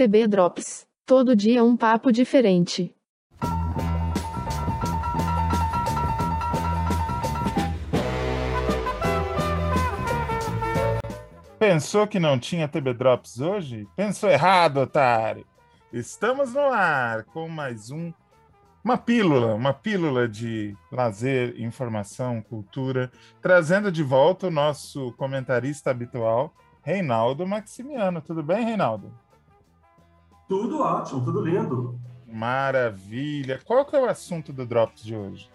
TB Drops. Todo dia um papo diferente. Pensou que não tinha TB Drops hoje? Pensou errado, otário. Estamos no ar com mais um uma pílula, uma pílula de lazer, informação, cultura, trazendo de volta o nosso comentarista habitual, Reinaldo Maximiano. Tudo bem, Reinaldo? Tudo ótimo, tudo lindo. Maravilha. Qual que é o assunto do Drops de hoje?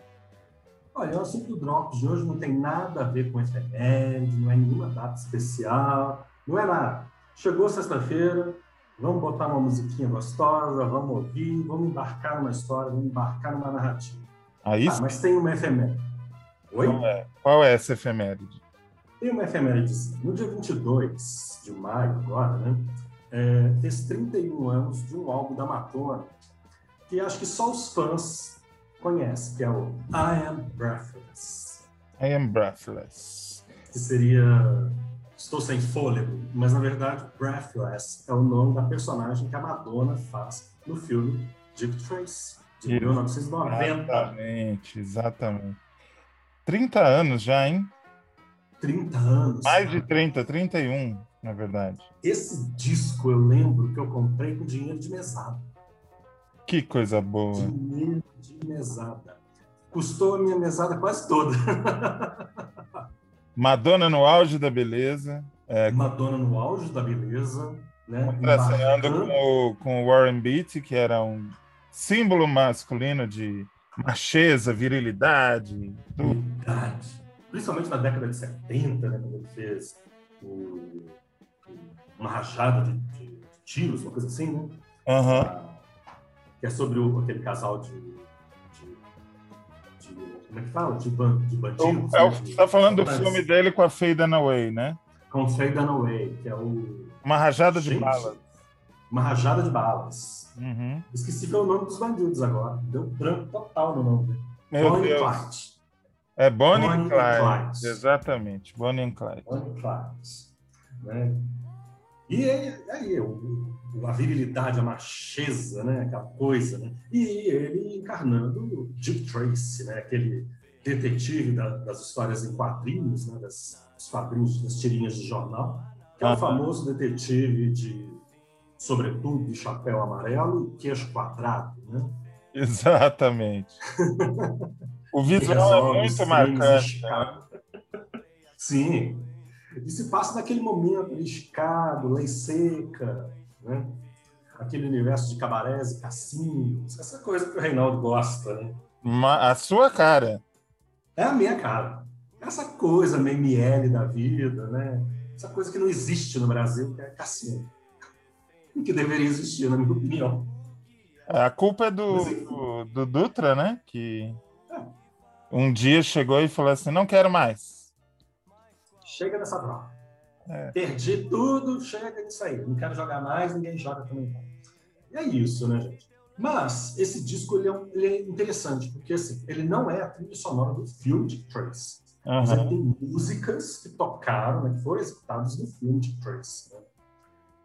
Olha, o assunto do Drops de hoje não tem nada a ver com efeméride, não é nenhuma data especial, não é nada. Chegou sexta-feira, vamos botar uma musiquinha gostosa, vamos ouvir, vamos embarcar numa história, vamos embarcar numa narrativa. Ah, isso? Ah, mas tem uma efeméride. Oi? Qual é, Qual é essa efeméride? Tem uma efeméride. No dia 22 de maio, agora, né? É, fez 31 anos de um álbum da Madonna, que acho que só os fãs conhecem, que é o I Am Breathless. I Am Breathless. Que seria Estou Sem Fôlego, mas na verdade Breathless é o nome da personagem que a Madonna faz no filme Dick Tracy, de 1990. Exatamente, exatamente. 30 anos já, hein? 30 anos. Mais de 30, 31, na verdade. Esse disco eu lembro que eu comprei com dinheiro de mesada. Que coisa boa. Dinheiro de mesada. Custou a minha mesada quase toda. Madonna no auge da beleza. É, Madonna no auge da beleza. Né? Contracenando com o, com o Warren Beatty, que era um símbolo masculino de macheza, virilidade. Virilidade. Principalmente na década de 70, né, quando ele fez o, uma rajada de, de, de, tiros, uma coisa assim, né? Uhum. Que é sobre o, aquele casal de, de, Como é que fala? De, ban, de bandidos. É, você está falando do filme dele com a Faye Dunaway, né? Com Faye Dunaway, que é o. Uma rajada Gente, de balas. Uma rajada de balas. Uhum. Esqueci que é o nome dos bandidos agora. Deu branco total no nome. Meu Bonnie Deus. Clyde. É Bonnie, Bonnie Clyde. Clyde. Exatamente, Bonnie and Clyde. Bonnie Clyde. Né? E aí, aí o, a virilidade, a macheza, né? aquela coisa. Né? E ele encarnando Dick Tracy, né? aquele detetive da, das histórias em quadrinhos, né? das, dos quadrinhos, das tirinhas de jornal, que é o Aham. famoso detetive de sobretudo de chapéu amarelo e queixo quadrado. Né? Exatamente. o visual é muito marcante. né? Sim. E se passa naquele momento ali, Chicago, lei seca, né? aquele universo de cabarés e cassinos, essa coisa que o Reinaldo gosta, né? Ma- A sua cara. É a minha cara. Essa coisa meio miele da vida, né? Essa coisa que não existe no Brasil, que é cassino. E que deveria existir, na minha opinião. A culpa é do, enfim. do, do Dutra, né? Que É. um dia chegou e falou assim: não quero mais. Chega dessa droga. É. Perdi tudo, chega disso aí. Não quero jogar mais, ninguém joga também. E é isso, né, gente? Mas esse disco ele é, um- ele é interessante, porque assim, ele não é a trilha sonora do filme de Trace. Aham. ele tem músicas que tocaram, né, que foram executadas no filme de Trace. né?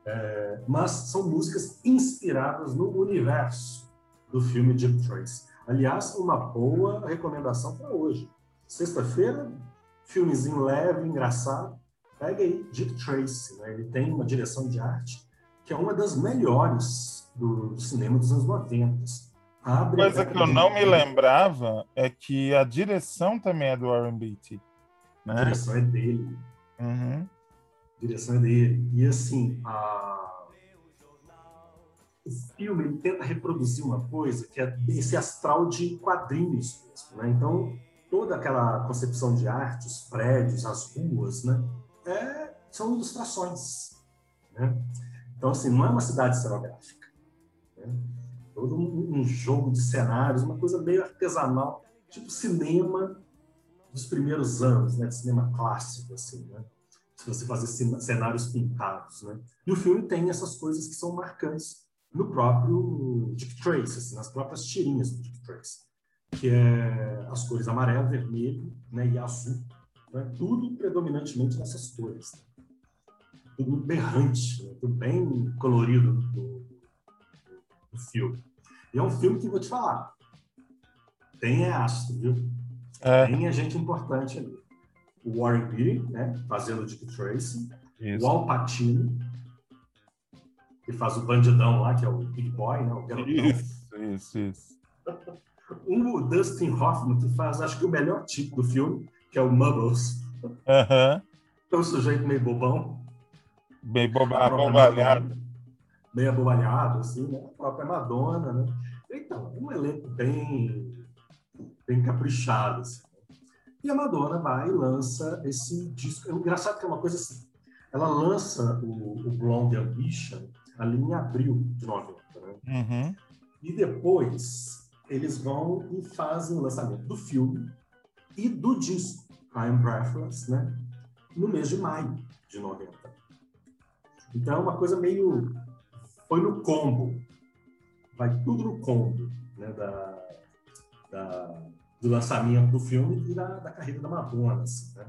É, mas são músicas inspiradas no universo do filme de Trace. Aliás, uma boa recomendação para hoje. Sexta-feira, filmezinho leve, engraçado. Pega aí Dick Tracy. Né? Ele tem uma direção de arte que é uma das melhores do, cinema dos anos 90. Abre a Coisa que eu de não me 90. lembrava é que a direção também é do Warren Beatty. A Né? direção é dele. Uhum. A direção é dele. E assim, a... o filme ele tenta reproduzir uma coisa que é esse astral de quadrinhos mesmo, né? Então, toda aquela concepção de arte, os prédios, as ruas, né? É, são ilustrações, né? Então, assim, não é uma cidade cenográfica. Né? Todo um, um jogo de cenários, uma coisa meio artesanal, tipo cinema dos primeiros anos, né? Cinema clássico, assim, né? se você fazer cen- cenários pintados, né? E o filme tem essas coisas que são marcantes no próprio Dick Tracy, assim, nas próprias tirinhas do Dick Tracy, que é as cores amarelo, vermelho, né, e azul, né? Tudo predominantemente nessas cores. Tudo berrante, né? tudo bem colorido do, do filme. E é um filme que vou te falar. Tem é astro, viu? É, Tem a gente importante ali. O Warren Beatty, né? Fazendo o Dick Tracy. isso. O Al Pacino, que faz o bandidão lá, que é o Big Boy, né? O garotão. Isso, isso, isso. O Dustin Hoffman, que faz, acho que o melhor tipo do filme, que é o Mubbles. Aham. É um sujeito meio bobão. Boba, própria abobalhado. Meio abobalhado, assim, né? A própria Madonna, né? Então, um elenco bem, bem caprichado, assim. E a Madonna vai e lança esse disco. É engraçado que é uma coisa assim. Ela lança o, o Blonde Ambition ali em abril de 90, né? Uhum. E depois eles vão e fazem o lançamento do filme e do disco I'm Breathless, né? No mês de maio de 90. Então é uma coisa meio. Foi no combo. Vai tudo no combo, né? Da, da- do lançamento do filme e da, da carreira da Madonna, assim, né?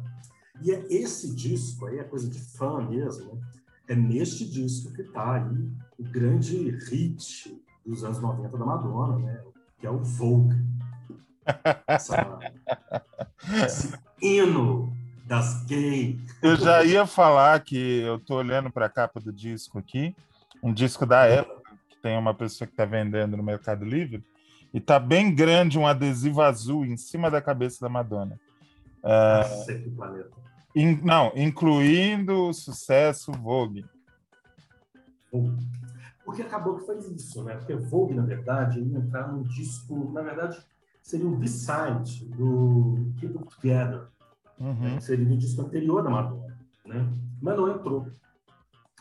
E é esse disco aí, é coisa de fã mesmo, né? É neste disco que tá aí o grande hit dos anos 90 da Madonna, né? Que é o Vogue. Essa- esse hino das gays. Eu já ia falar que eu tô olhando para a capa do disco aqui, um disco da época, que tem uma pessoa que está vendendo no Mercado Livre, e tá bem grande um adesivo azul em cima da cabeça da Madonna. Do planeta. In- não, incluindo o sucesso Vogue. Vogue. Porque acabou que foi isso, né? Porque Vogue, na verdade, ia entrar num disco, na verdade, seria um B-side do Keep It Together, Uhum. né? que seria o disco anterior da Madonna, né? Mas não entrou.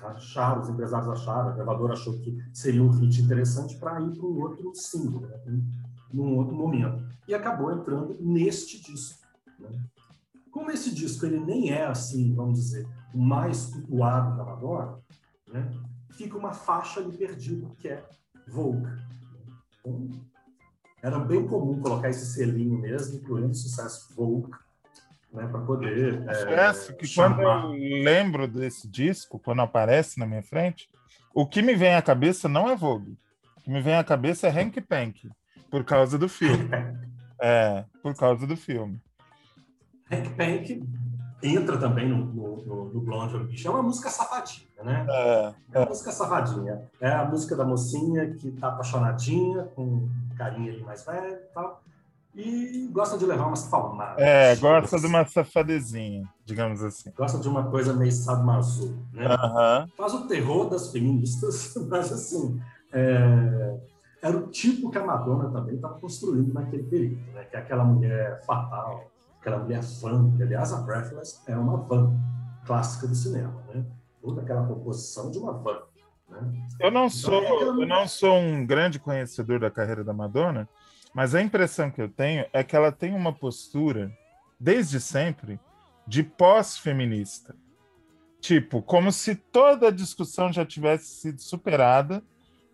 Acharam, os empresários acharam, a gravadora achou que seria um hit interessante para ir para um outro single, né? num outro momento. E acabou entrando neste disco. Né? Como esse disco ele nem é assim, vamos dizer, o mais cultuado da Madonna, né? Fica uma faixa ali perdida, que é Vogue. Então, era bem comum colocar esse selinho mesmo, incluindo o sucesso Vogue, né, para poder é, Confesso que quando chamar. eu lembro desse disco, quando aparece na minha frente, o que me vem à cabeça não é Vogue. O que me vem à cabeça é Hank Pank, por causa do filme. É, por causa do filme. Hank Pank entra também no, no, no, no Blonde Ambition. É uma música safadinha, né? É, É uma música safadinha. É a música da mocinha que tá apaixonadinha, com carinha ali mais velho e tal. E gosta de levar umas palmadas. é, gosta de uma safadezinha, digamos assim. Gosta de uma coisa meio sadomaso, né? Aham. Faz o terror das feministas, mas assim, é, era o tipo que a Madonna também estava construindo naquele período, né? Que é aquela mulher fatal, aquela mulher fã, aliás a Breathless é uma van clássica do cinema, né? Toda aquela composição de uma van, né? Eu não sou, eu não sou um grande conhecedor da carreira da Madonna, mas a impressão que eu tenho é que ela tem uma postura, desde sempre, de pós-feminista. Tipo, como se toda a discussão já tivesse sido superada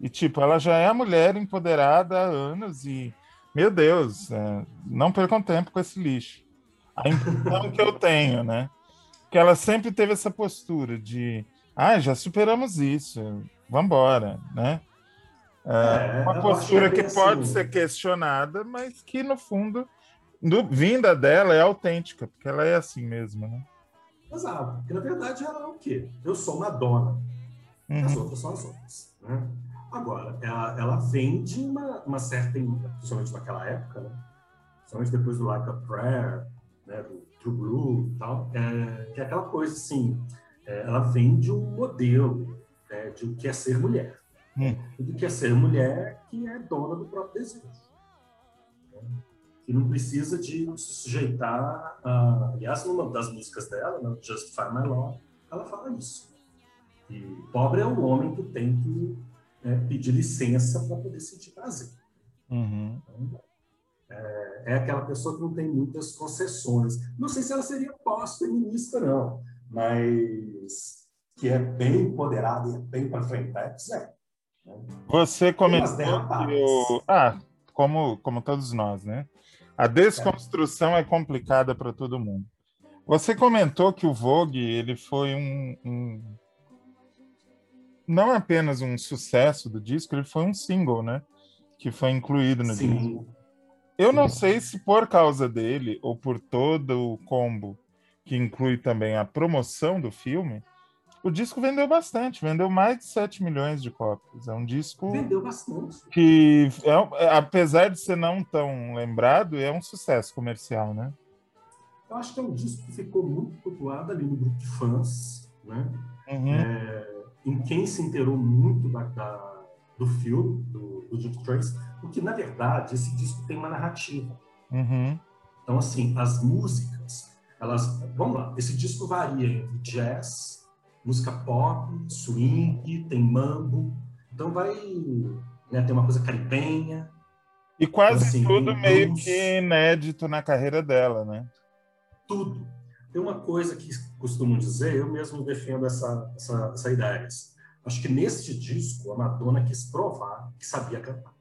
e, tipo, ela já é a mulher empoderada há anos e, meu Deus, é, não percam tempo com esse lixo. A impressão que eu tenho, né? Que ela sempre teve essa postura de, ah, já superamos isso, vambora, né? É, Uma eu postura que é pode assim. ser questionada, mas que no fundo, vinda dela é autêntica, porque ela é assim mesmo, né? Exato. Porque na verdade ela é o quê? Eu sou Madonna. As Uhum. outras são as outras. Né? Agora, ela, ela vem de uma, uma certa, principalmente naquela época, né? principalmente depois do Like a Prayer, né? do True Blue e tal, é, que é aquela coisa assim, é, ela vem de um modelo né? de o que é ser mulher. Hum. E do que é ser mulher que é dona do próprio desejo. né? Que não precisa de se sujeitar a... Aliás, numa das músicas dela, né? Justify My Love, ela fala isso. E pobre é o homem que tem que né, pedir licença para poder sentir prazer. Uhum. Então, é, é aquela pessoa que não tem muitas concessões. Não sei se ela seria pós-feminista, não, mas que é bem empoderada e é bem para frente, é. né? Você comentou que o... Ah, como, como todos nós, né? A desconstrução é complicada para todo mundo. Você comentou que o Vogue ele foi um, um, não apenas um sucesso do disco, ele foi um single, né? Que foi incluído no Sim. disco. Eu não sei se por causa dele ou por todo o combo que inclui também a promoção do filme, o disco vendeu bastante, vendeu mais de 7 milhões de cópias. É um disco Vendeu bastante. que, é- é- apesar de ser não tão lembrado, é um sucesso comercial, né? Eu acho que é um disco que ficou muito popular ali no grupo de fãs, né? Uhum. É, em quem se inteirou muito da, da- do filme, do, do Dick Tracy, porque, na verdade, esse disco tem uma narrativa. Uhum. Então, assim, as músicas, elas... Vamos lá, esse disco varia entre jazz, música pop, swing, tem mambo. Então, vai... Né, tem uma coisa caribenha, E quase Assim, tudo meio que inédito na carreira dela, né? tudo. Tem uma coisa que costumam dizer, eu mesmo defendo essa, essa, essa ideia. Acho que neste disco, a Madonna quis provar que sabia cantar.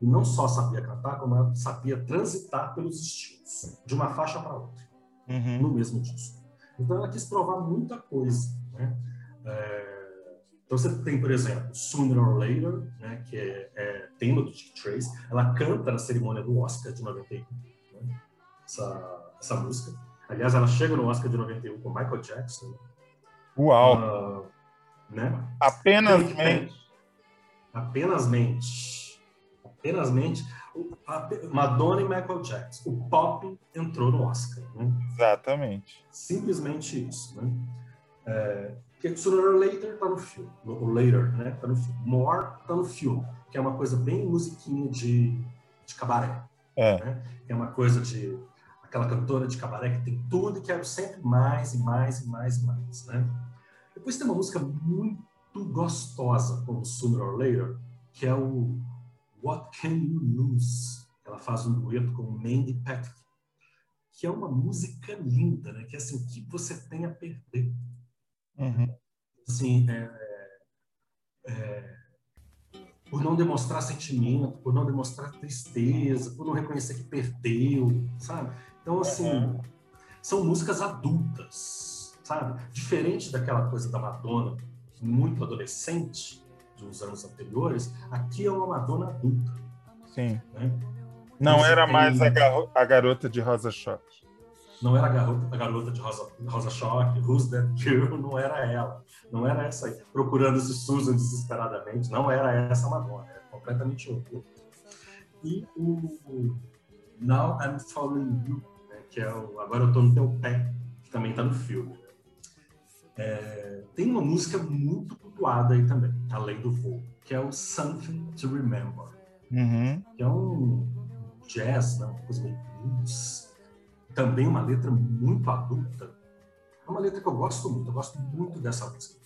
E não só sabia cantar, como ela sabia transitar pelos estilos, de uma faixa para outra, Uhum. no mesmo disco. Então ela quis provar muita coisa. Né? É, Então você tem, por exemplo, Sooner or Later, né, que é, é tema do Dick Trace. Ela canta na cerimônia do Oscar de 91, né, essa, essa música. Aliás, ela chega no Oscar de 91 com Michael Jackson. Uau! ah, né? Apenas mente. Apenas mente. Apenas mente. O- a- Madonna e Michael Jackson. O pop entrou no Oscar. Né? Exatamente. Simplesmente isso, né? É, que Sooner or Later tá no filme, o Later, né? Tá no filme. More tá no filme, que é uma coisa bem musiquinha de, de cabaré, É. né? É uma coisa de aquela cantora de cabaré que tem tudo e quero sempre mais e mais e mais e mais, né? Depois tem uma música muito gostosa como Sooner or Later, que é o What Can You Lose? Ela faz um dueto com Mandy Patrick que é uma música linda, né? Que é assim, o que você tem a perder? Uhum. Assim, é, é, por não demonstrar sentimento, por não demonstrar tristeza, por não reconhecer que perdeu, sabe? Então, assim, são músicas adultas, sabe? Diferente daquela coisa da Madonna, muito adolescente, de uns anos anteriores, aqui é uma Madonna adulta, Sim. né? Não era tem- mais a, garro- a garota de Rosa Choque. Não era a garota, a garota de Rosa, Rosa Choque, Who's That Girl, não era ela. Não era essa aí, procurando se Susan desesperadamente. Não era essa Madonna, era completamente outra. E o Now I'm Following You, né, que é o Agora Eu Tô No Teu Pé, que também está no filme. É, tem uma música muito cultuada aí também, além do voo, que é o Something to Remember Uhum. que é um jazz, né? uma coisa meio blues. Também uma letra muito adulta. É uma letra que eu gosto muito, eu gosto muito dessa música.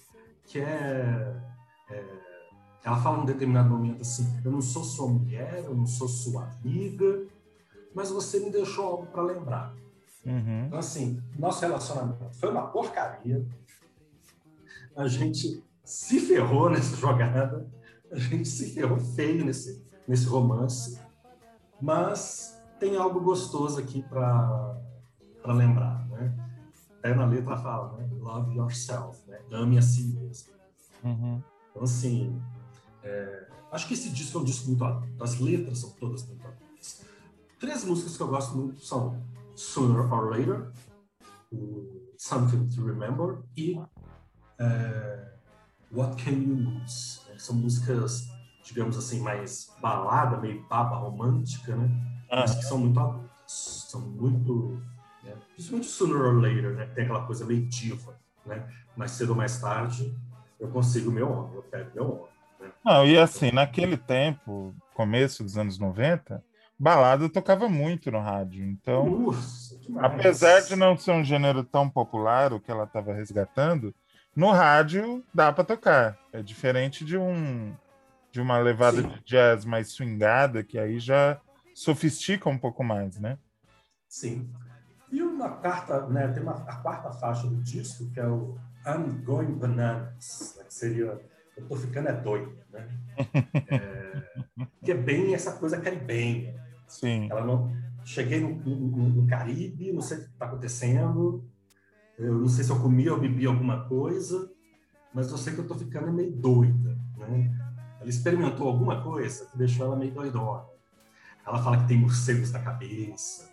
Que é, é- Ela fala num determinado momento assim: Eu não sou sua mulher, eu não sou sua amiga, mas você me deixou algo para lembrar. Uhum. Então, assim, nosso relacionamento foi uma porcaria. A gente se ferrou nessa jogada. A gente se ferrou feio nesse, nesse romance. Mas tem algo gostoso aqui para lembrar, né? Até na letra fala, né? Love yourself, né? Ame a si mesmo. Uhum. Então, assim, é, acho que esse disco é um disco muito adulto. As letras são todas muito adultas. Três músicas que eu gosto muito são Sooner or Later, Something to Remember e é, What Can You Lose? né? São músicas, digamos assim, mais balada, meio baba romântica, né? Mas que são muito adultas. São muito. Né? Principalmente Sooner or Later, né? Tem aquela coisa meio diva, né? Mais cedo ou mais tarde, eu consigo meu homem, eu pego meu homem. Não, e assim, naquele tempo, começo dos anos 90, balada tocava muito no rádio. Então, Nossa, apesar de não ser um gênero tão popular, o que ela estava resgatando, no rádio dá para tocar. É diferente de um de uma levada Sim. de jazz mais swingada, que aí já sofistica um pouco mais, né? Sim. E uma quarta, né, tem uma, a quarta faixa do disco, que é o I'm Going Bananas, né, que seria Eu tô ficando é doido, né? É, que é bem essa coisa caribenha. Sim. Ela não. Cheguei no, no- no Caribe, não sei o que está acontecendo, eu não sei se eu comi ou bebi alguma coisa, mas eu sei que eu tô ficando meio doida, né? Ela experimentou alguma coisa que deixou ela meio doidona. Ela fala que tem morcegos na cabeça,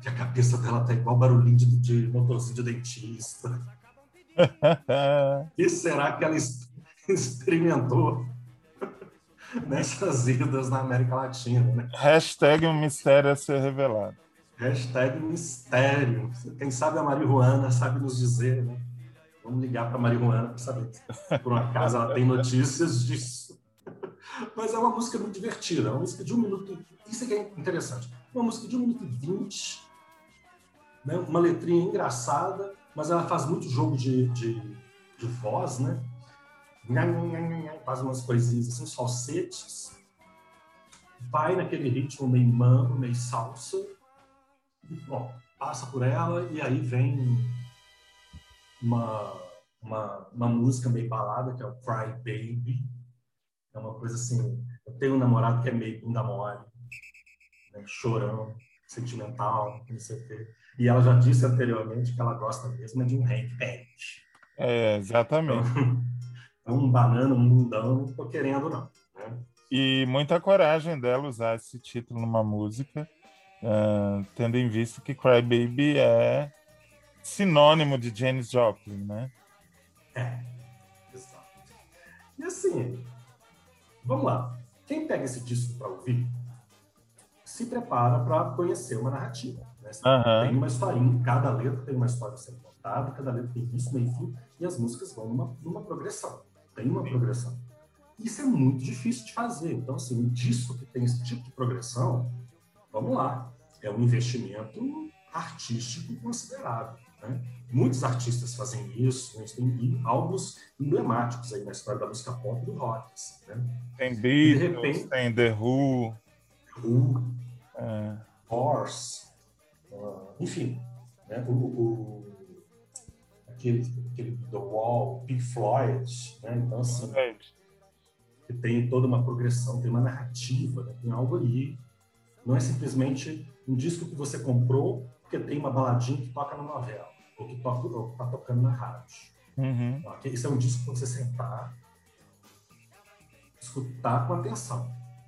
que a cabeça dela tá igual barulhinho de, de motorzinho de dentista. e será que ela experimentou nessas idas na América Latina? Né? Hashtag um mistério a ser revelado. Hashtag mistério. Quem sabe a marihuana sabe nos dizer, né? Vamos ligar para a marihuana para saber por um acaso ela tem notícias disso. Mas é uma música muito divertida, é uma música de um minuto. Isso aqui é interessante. Uma música de um minuto e vinte, né? uma letrinha engraçada, mas ela faz muito jogo de, de, de voz, né? Faz umas coisinhas assim, uns falsetes. Vai naquele ritmo meio mambo, meio salsa bom, passa por ela e aí vem uma, uma, uma música meio balada, que é o Cry Baby. É uma coisa assim, eu tenho um namorado que é meio bunda mole, né, chorão, sentimental, não sei o quê. E ela já disse anteriormente que ela gosta mesmo de um Hank. É, exatamente. Então, um banana, um mundão, não tô querendo não. Né? E muita coragem dela usar esse título numa música uh, tendo em vista que Cry Baby é sinônimo de Janis Joplin, né? É, exato. E assim, vamos lá. Quem pega esse disco para ouvir, se prepara para conhecer uma narrativa. Né? Uhum. Tem uma historinha, cada letra tem uma história sendo contada, cada letra tem início, meio e fim, e as músicas vão numa, numa progressão. Tem uma Sim. progressão. Isso é muito difícil de fazer. Então, assim, um disco que tem esse tipo de progressão, vamos lá é um investimento artístico considerável. Né? Muitos artistas fazem isso, né? tem álbuns emblemáticos aí na história da música pop e do rock. Assim, né? Tem Beatles, repente, tem The Who, Who é. Horse, uh, enfim, né? o, o, aquele, aquele The Wall, Pink Floyd, né? então assim, que tem toda uma progressão, tem uma narrativa, né? tem algo ali, não é simplesmente um disco que você comprou porque tem uma baladinha que toca na novela, ou que toca, ou tá tocando na rádio. Uhum. Isso é um disco para você sentar, escutar com atenção.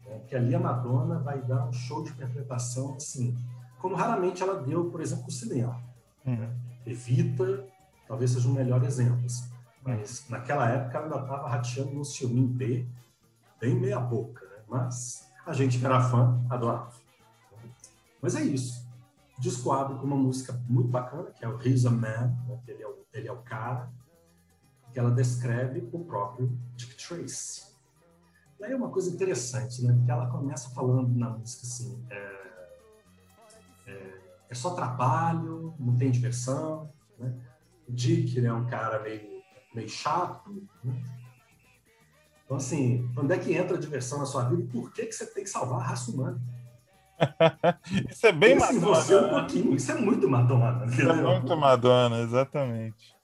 Né? Porque ali a Madonna vai dar um show de interpretação, assim, como raramente ela deu, por exemplo, no cinema. Uhum. Né? Evita, talvez seja um melhor exemplo. Assim. Mas naquela época ela ainda estava rateando no filme B, bem meia boca, né? mas a gente que era fã adorava. Mas é isso. Disco abre com uma música muito bacana, que é o He's a Man, né? ele, é o, ele é o cara, que ela descreve o próprio Dick Tracy. Daí é uma coisa interessante, né? Porque ela começa falando na música assim: é, é, é só trabalho, não tem diversão. Né? O Dick é um cara meio, meio chato. Né? Então, assim, onde é que entra a diversão na sua vida e por que, que você tem que salvar a raça humana? Isso é bem Madonna. Você um pouquinho. Isso é muito Madonna. Isso é muito Madonna, exatamente.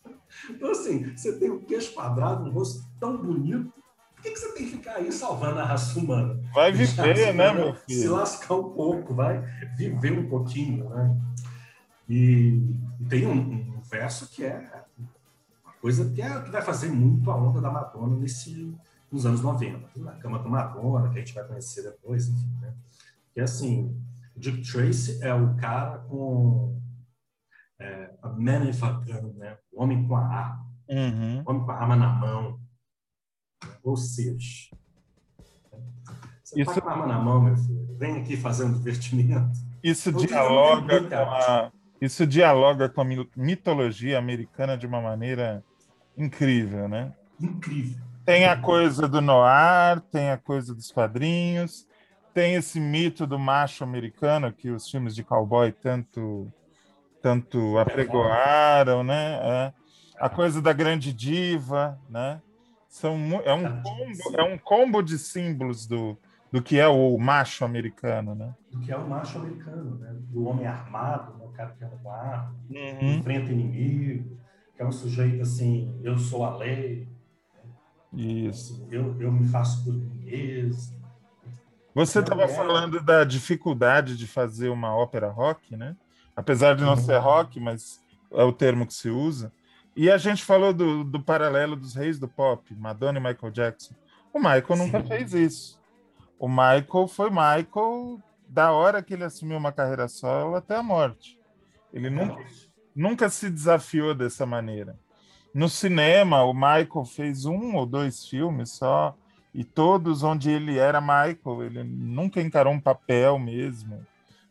Então, assim, você tem o queixo quadrado, um rosto tão bonito. Por que, que você tem que ficar aí salvando a raça humana? Vai viver, né, meu filho? Se lascar um pouco, vai viver um pouquinho, né? E tem um, um verso que é uma coisa que, é, que vai fazer muito a onda da Madonna nesse, nos anos 90. Na cama do Madonna, que a gente vai conhecer depois, enfim, né? Que assim, Dick Tracy é o cara com é, a man a gun, né? O homem com a arma. Uhum. O homem com a arma na mão. Ou seja, você Isso... tá com a arma na mão, meu filho, vem aqui fazer um divertimento. Isso dialoga com a... Isso dialoga com a mitologia americana de uma maneira incrível, né? Incrível. Tem a coisa do noir, tem a coisa dos quadrinhos, tem esse mito do macho americano que os filmes de cowboy tanto tanto apregoaram, né? É. A coisa da grande diva, né? São, é, um combo, é um combo de símbolos do, do que é o macho americano, né? Do que é o macho americano, né? Do homem armado, né? o cara que anda com arma, uhum. enfrenta inimigo, que é um sujeito assim, eu sou a lei. Isso. Assim, eu, eu me faço por mim mesmo. Você estava é... falando da dificuldade de fazer uma ópera rock, né? Apesar de não uhum. ser rock, mas é o termo que se usa. E a gente falou do, do paralelo dos reis do pop, Madonna e Michael Jackson. O Michael nunca Sim. fez isso. O Michael foi Michael da hora que ele assumiu uma carreira solo até a morte. Ele nunca, nunca se desafiou dessa maneira. No cinema, o Michael fez um ou dois filmes só, e todos onde ele era Michael, ele nunca encarou um papel mesmo,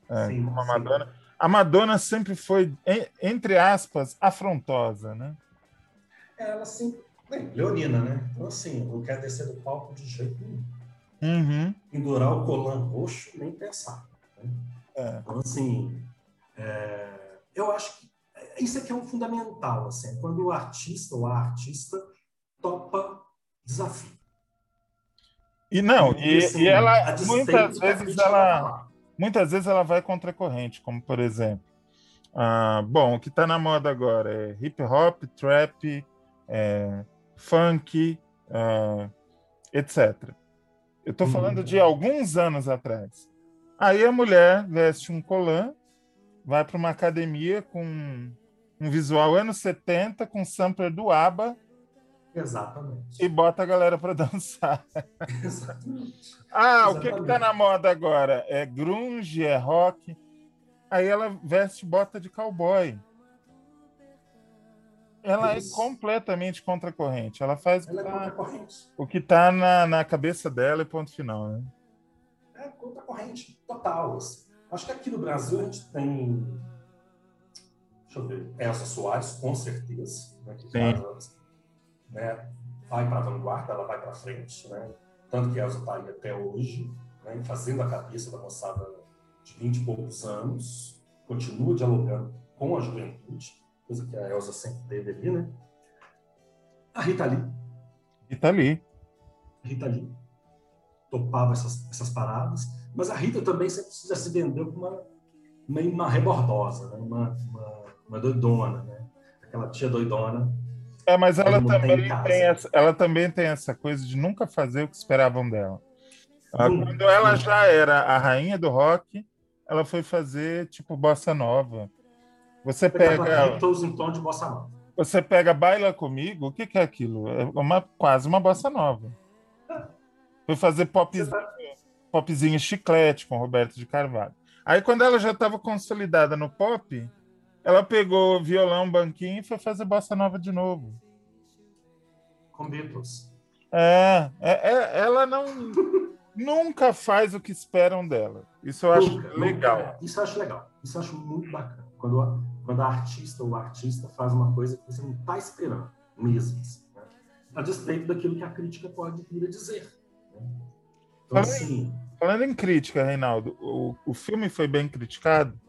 é, Sim, como a sim. Madonna. A Madonna sempre foi, en- entre aspas, afrontosa, né? Ela sempre. Bem, Leonina, né? Então, assim, não quer descer do palco de jeito nenhum. Uhum. Pendurar o colã roxo, nem pensar. né? É. Então, assim, é, eu acho que isso aqui é um fundamental, assim, quando o artista ou a artista topa desafio. E não, e, assim, e ela muitas vezes ela muitas vezes ela vai contra a corrente, como por exemplo, ah, bom, o que está na moda agora é hip hop, trap, é, funk, ah, etc. Eu estou falando de alguns anos atrás. Aí a mulher veste um colã, vai para uma academia com um visual anos 70, com sampler do ABBA Exatamente. e bota a galera para dançar. Exatamente. Ah, o que que tá Exatamente. na moda agora? É grunge, é rock. Aí ela veste bota de cowboy. Ela é Isso. completamente contra a corrente. Ela faz Ela é ah, o que tá na, na cabeça dela e ponto final, né? É contra a corrente total. assim. Acho que aqui no Brasil a gente tem. Deixa eu ver. Elsa Soares, com certeza. Né, que Sim. faz, né, vai para a vanguarda, ela vai para frente. Né? Tanto que a Elsa está aí até hoje, né, fazendo a cabeça da moçada de 20 e poucos anos, continua dialogando com a juventude, coisa que a Elsa sempre teve ali. Né? A Rita Lee E tá ali. Rita Lee topava essas, essas paradas, mas a Rita também sempre se vendeu como uma, meio uma rebordosa, né? uma, uma, uma doidona, né? aquela tia doidona. É, mas ela também tem essa, ela também tem essa coisa de nunca fazer o que esperavam dela. Quando ela já era a rainha do rock, ela foi fazer tipo bossa nova. Você Pegava pega em tom de bossa nova. Você pega Baila Comigo, o que, que é aquilo? É uma, quase uma bossa nova. Foi fazer pop, Você tá- popzinho chiclete com Roberto de Carvalho. Aí, quando ela já estava consolidada no pop, ela pegou violão, banquinho e foi fazer bossa nova de novo. com Beatles. É, é- é- ela não nunca faz o que esperam dela. Isso eu acho Nunca, nunca. legal. Isso eu acho legal. Isso eu acho muito bacana. Quando a, quando a artista ou o artista faz uma coisa que você não está esperando mesmo. assim, né? A despeito daquilo que a crítica pode vir a dizer. né? Então, Também- assim, Falando em crítica, Reinaldo, o, o filme foi bem criticado.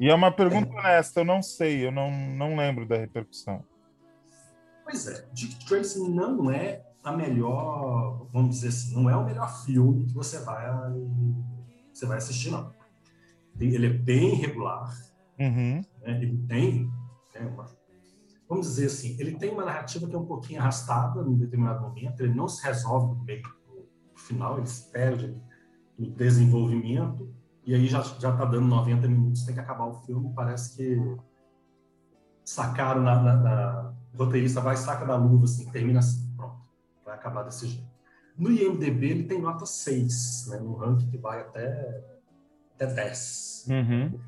E é uma pergunta honesta, eu não sei, eu não, não lembro da repercussão. Pois é, Dick Tracy não é a melhor, vamos dizer assim, não é o melhor filme que você vai, você vai assistir, não. Ele é bem regular, Uhum. né? ele tem, né, uma- vamos dizer assim, ele tem uma narrativa que é um pouquinho arrastada em determinado momento, ele não se resolve no meio do final, ele se perde no desenvolvimento, e aí já já está dando 90 minutos, tem que acabar o filme, parece que sacaram na, na, na- o roteirista vai saca da luva assim, termina assim, pronto, vai acabar desse jeito. No IMDb ele tem nota 6, né, no ranking que vai até até 10. Uhum.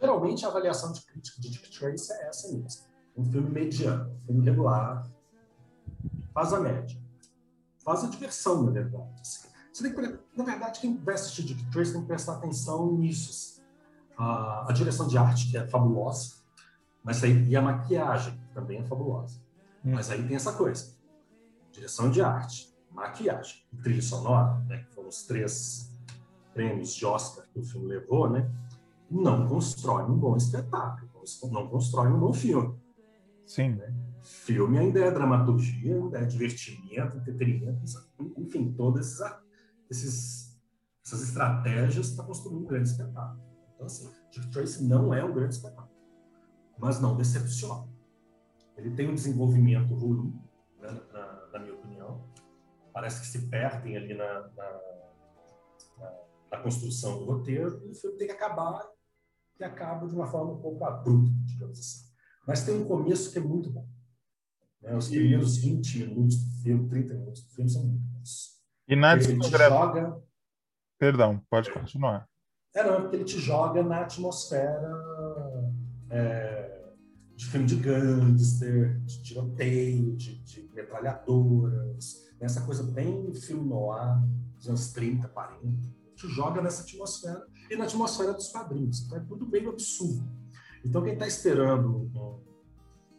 Geralmente a avaliação de crítica de Dick Tracy é essa mesmo. Um filme mediano, um filme regular, faz a média. Faz a diversão, na verdade. assim. Você tem que, na verdade, quem vai assistir Dick Tracy tem que prestar atenção nisso. assim. A, direção de arte, que é fabulosa, mas aí, e a maquiagem, que também é fabulosa. Hum. Mas aí tem essa coisa. Direção de arte, maquiagem e trilha sonora, né, que foram os três prêmios de Oscar que o filme levou, né? não constrói um bom espetáculo, não constrói um bom filme. Sim. Filme ainda é dramaturgia, ainda é divertimento, entretenimento, enfim, todas esses, esses, essas estratégias para construir um grande espetáculo. Então, assim, Dick Tracy não é um grande espetáculo, mas não decepciona. Ele tem um desenvolvimento ruim, né, na, na, minha opinião. Parece que se perdem ali na, na, na, construção do roteiro e o filme tem que acabar e acaba de uma forma um pouco abrupta, digamos assim. Mas tem um começo que é muito bom. Né? Os primeiros 20 minutos do filme, 30 minutos do filme são muito bons. E na Ele te discografia. joga. Perdão, pode continuar. É, não, é porque ele te joga na atmosfera é, de filme de gangster, de tiroteio, de, de metralhadoras, né? essa coisa bem filme noir, dos anos 30, 40. Te joga nessa atmosfera e na atmosfera dos quadrinhos. Então é tudo meio absurdo. Então quem está esperando um-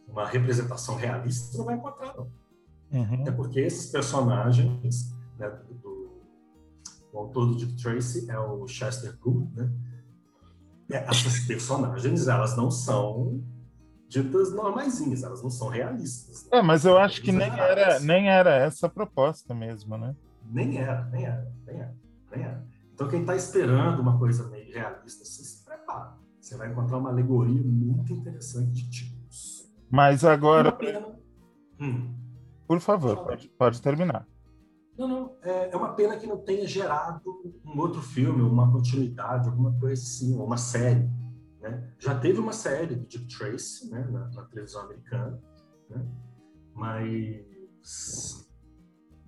uma representação realista não vai encontrar, não. Uhum. É porque esses personagens, né, do, o autor do Dick Tracy é o Chester Gould, né? É, essas personagens, elas não são ditas normaisinhas, elas não são realistas. né? É, mas eu acho que nem era, nem era essa a proposta mesmo, né? Nem era, nem era, nem era, nem era. Então quem está esperando uma coisa meio realista, você se prepara. Você vai encontrar uma alegoria muito interessante de tipos. Mas agora. Hum. por favor, pode, pode terminar. Não, não. É, é uma pena que não tenha gerado um outro filme, uma continuidade, alguma coisa assim, ou uma série. Né? Já teve uma série do Dick Tracy né, na, na televisão americana, né? mas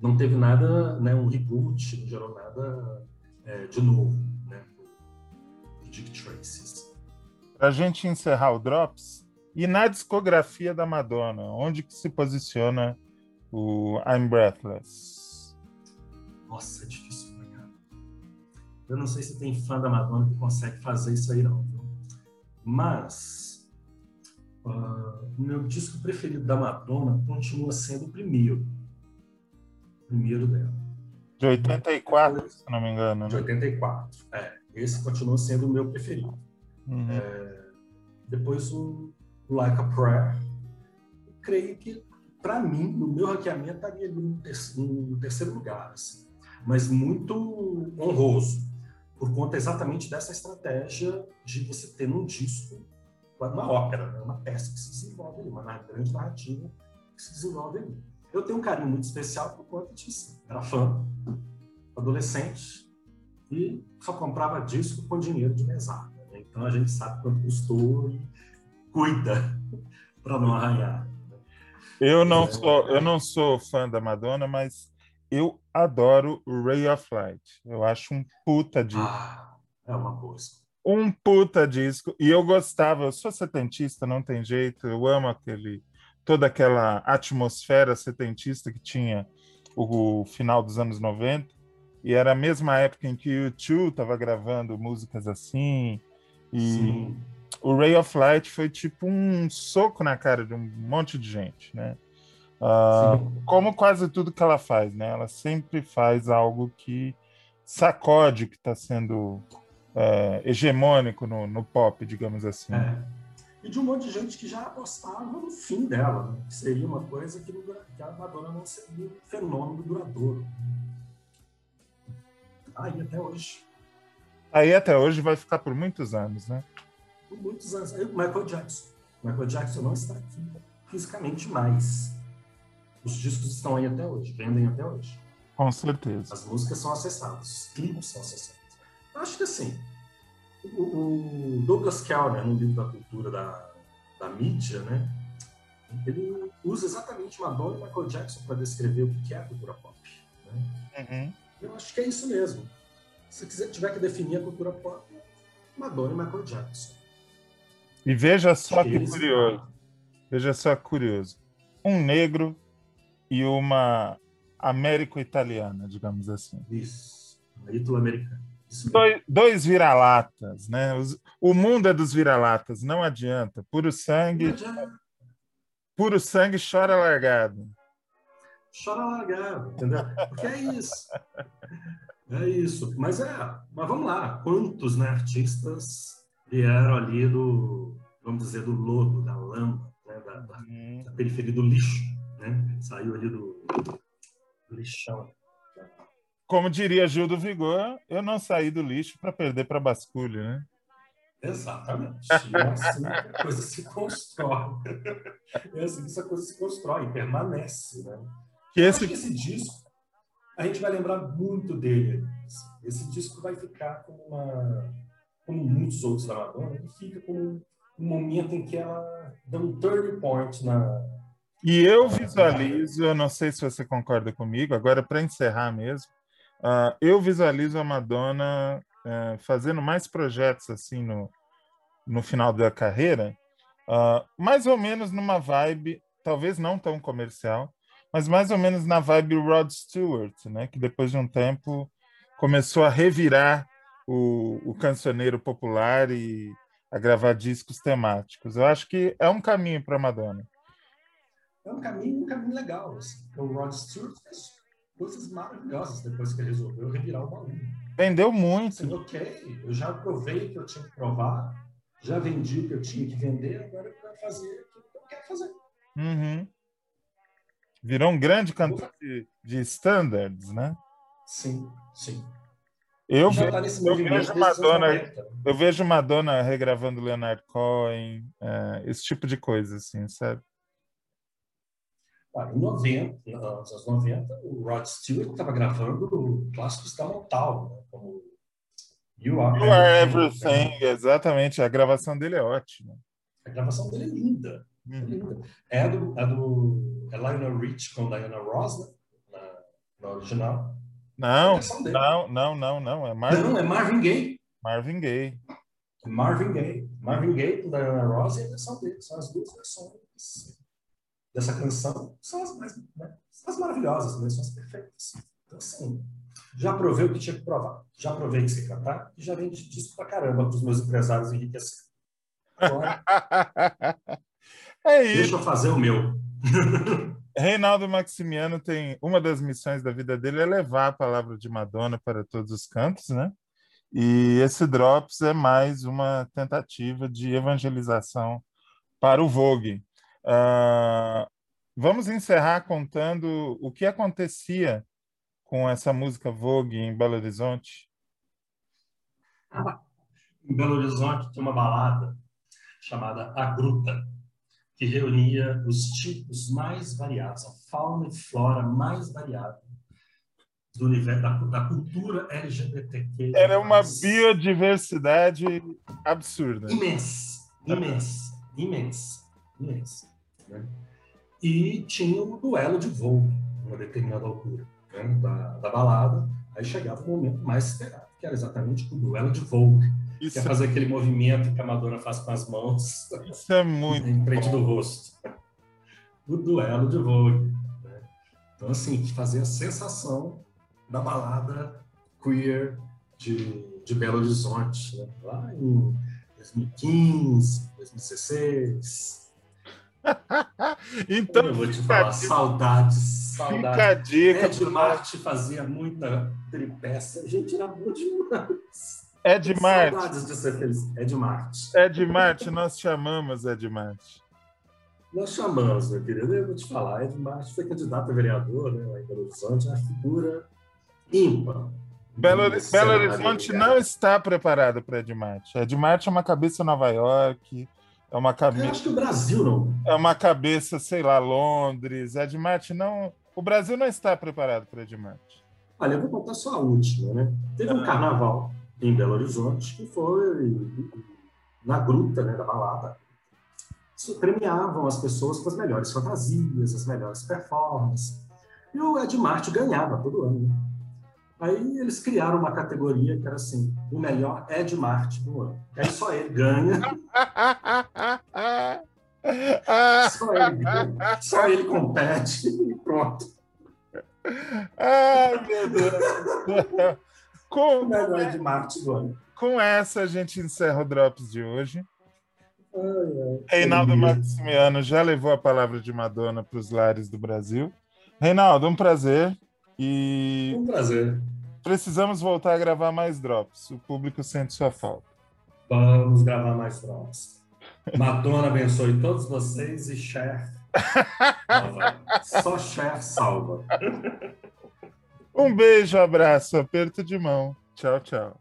não teve nada, né, um reboot, não gerou nada é, de novo né, do, Dick Tracy. Para a gente encerrar o Drops, e na discografia da Madonna, onde que se posiciona o I'm Breathless? Nossa, é difícil pra caramba. Eu não sei se tem fã da Madonna que consegue fazer isso aí, não. Viu? Mas ah, o meu disco preferido da Madonna continua sendo o primeiro. O primeiro dela. De 84, se não me engano, De né? 84. É, esse continua sendo o meu preferido. Uhum. Depois o Like a Prayer. Eu creio que, para mim, no meu hackeamento, estaria ali no terceiro lugar. assim. Mas muito honroso, por conta exatamente dessa estratégia de você ter num disco uma ópera, né? uma peça que se desenvolve ali, uma grande narrativa que se desenvolve ali. Eu tenho um carinho muito especial por conta disso. Era fã, adolescente, e só comprava disco com dinheiro de mesada. né? Então a gente sabe quanto custou e cuida para não arranhar. Eu não sou, eu não sou fã da Madonna, mas eu adoro o Ray of Light. Eu acho um puta disco. Ah, é uma escolha. um puta disco. E eu gostava, eu sou setentista, não tem jeito, eu amo aquele toda aquela atmosfera setentista que tinha o, final dos anos 90. E era a mesma época em que o U2 estava gravando músicas assim. E Sim. o Ray of Light foi tipo um soco na cara de um monte de gente, né? Sim. como quase tudo que ela faz, né? Ela sempre faz algo que sacode o que está sendo é, hegemônico no, no pop, digamos assim. É. E de um monte de gente que já apostava no fim dela, né? que seria uma coisa que, que a Madonna não seria um fenômeno duradouro. Aí até hoje, Aí até hoje vai ficar por muitos anos, né? por muitos anos. Aí, o Michael Jackson. O Michael Jackson não está aqui fisicamente mais. Os discos estão aí até hoje, vendem até hoje. Com certeza. As músicas são acessadas, os clipes são acessados. Eu acho que assim, o, o Douglas Kellner, no livro da cultura da, da mídia, né, ele usa exatamente Madonna e Michael Jackson para descrever o que é a cultura pop. Né? Uhum. Eu acho que é isso mesmo. Se quiser, tiver que definir a cultura pop, Madonna e Michael Jackson. E veja só que curioso. Veja só que curioso. Um negro e uma américo-italiana, digamos assim. Isso. Isso mesmo. Dois, dois vira-latas, né? Os- o mundo é dos vira-latas, não adianta. Puro sangue, puro sangue chora largado. chora largado, entendeu? Porque é isso. É isso. Mas é, mas vamos lá, quantos né, artistas vieram ali do, vamos dizer, do lodo, da lama, né, da, da- da periferia do lixo, né? Saiu ali do, do lixão. Como diria Gil do Vigor, eu não saí do lixo para perder para basculho, né? Exatamente. E é assim que a coisa se constrói. É assim que essa coisa se constrói, permanece, né? Que esse que esse disco, a gente vai lembrar muito dele. Esse disco vai ficar como uma, como muitos outros da Madonna, ele fica como um momento em que ela dá um turning point na, E eu visualizo, eu não sei se você concorda comigo, agora para encerrar mesmo, uh, eu visualizo a Madonna uh, fazendo mais projetos assim no, no final da carreira, uh, mais ou menos numa vibe, talvez não tão comercial, mas mais ou menos na vibe Rod Stewart, né? Que depois de um tempo começou a revirar o, o cancioneiro popular e a gravar discos temáticos. Eu acho que é um caminho para Madonna. É um caminho, um caminho legal. Assim. O Rod Stewart fez coisas maravilhosas depois que ele resolveu revirar o baú. Vendeu muito. Assim, ok, eu já provei o que eu tinha que provar, já vendi o que eu tinha que vender, agora eu quero fazer o que eu quero fazer. Uhum. Virou um grande cantor de, de standards, né? Sim, sim. Eu, ve tá eu vejo Madonna, eu vejo Madonna regravando Leonard Cohen, é, esse tipo de coisa, assim, sabe? Ah, em 90, nos anos 90, o Rod Stewart estava gravando clássicos da Motown, né? como You Are, you are Everything. everything. Exatamente, a gravação dele é ótima. A gravação dele é linda. Uhum. É do, é do é Lionel Rich com Diana Ross, né? na, na original. Não, não, não, não, não. É Marvin, não, é Marvin Gaye. Marvin Gaye. Marvin Gaye. Marvin Gaye com Diana Ross e a versão dele. São as duas versões dessa canção. São as mais né? são as maravilhosas, né? são as perfeitas. Então, assim, já provei o que tinha que provar. Já provei que sei cantar e já vendi disco pra caramba para os meus empresários enriquecer. Agora, é isso. Deixa eu fazer o meu. Reinaldo Maximiano tem uma das missões da vida dele é levar a palavra de Madonna para todos os cantos, né? E esse Drops é mais uma tentativa de evangelização para o Vogue. Uh, vamos encerrar contando o que acontecia com essa música Vogue em Belo Horizonte. Em Belo Horizonte tem uma balada chamada A Gruta que reunia os tipos mais variados, a fauna e flora mais variada do universo da, da cultura LGBTQ. Era uma biodiversidade absurda. Imensa, imensa, imensa, imensa. Né? E tinha o um duelo de voo, uma determinada altura né? da, da balada. Aí chegava o momento mais esperado, que era exatamente o duelo de voo isso Quer é fazer aquele movimento que a Madonna faz com as mãos. Isso é muito. Em frente bom. do rosto. O duelo de Vogue. Né? Então, assim, fazer a sensação da balada queer de, de Belo Horizonte, né? lá em 2015, 2016. então, eu vou te falar, saudades, saudades. Fica a dica. Ed Marte fazia muita tripécia. Gente, era bom demais. Ed Marte. Saudades de ser feliz. Ed Marte. Ed Marte, nós chamamos Ed Marte. Nós chamamos, meu querido. Eu vou te falar, Ed Marte foi candidato a vereador né, lá em Belo Horizonte, é uma figura ímpar. Belo, Belo Horizonte não está preparado para Ed Marte. Ed Marte é uma cabeça Nova York, é uma cabeça. Eu acho que o Brasil não. É uma cabeça, sei lá, Londres. Ed não. O Brasil não está preparado para Ed. Olha, eu vou contar só a última, né? Teve um ah. carnaval em Belo Horizonte, que foi na gruta né, da balada. Premiavam as pessoas com as melhores fantasias, as melhores performances. E o Ed Marte ganhava todo ano. Né? Aí eles criaram uma categoria que era assim, o melhor Ed Marte do ano. Aí só ele ganha. só, ele, só ele compete e pronto. Ai, meu Deus. Com, o melhor de Marte do ano. Com essa, a gente encerra o Drops de hoje. Ai, ai, Reinaldo Maximiano já levou a palavra de Madonna para os lares do Brasil. Reinaldo, um prazer. E um prazer. Precisamos voltar a gravar mais drops. O público sente sua falta. Vamos gravar mais drops. Madonna abençoe todos vocês e Cher. Só Cher salva. Um beijo, abraço, aperto de mão. Tchau, tchau.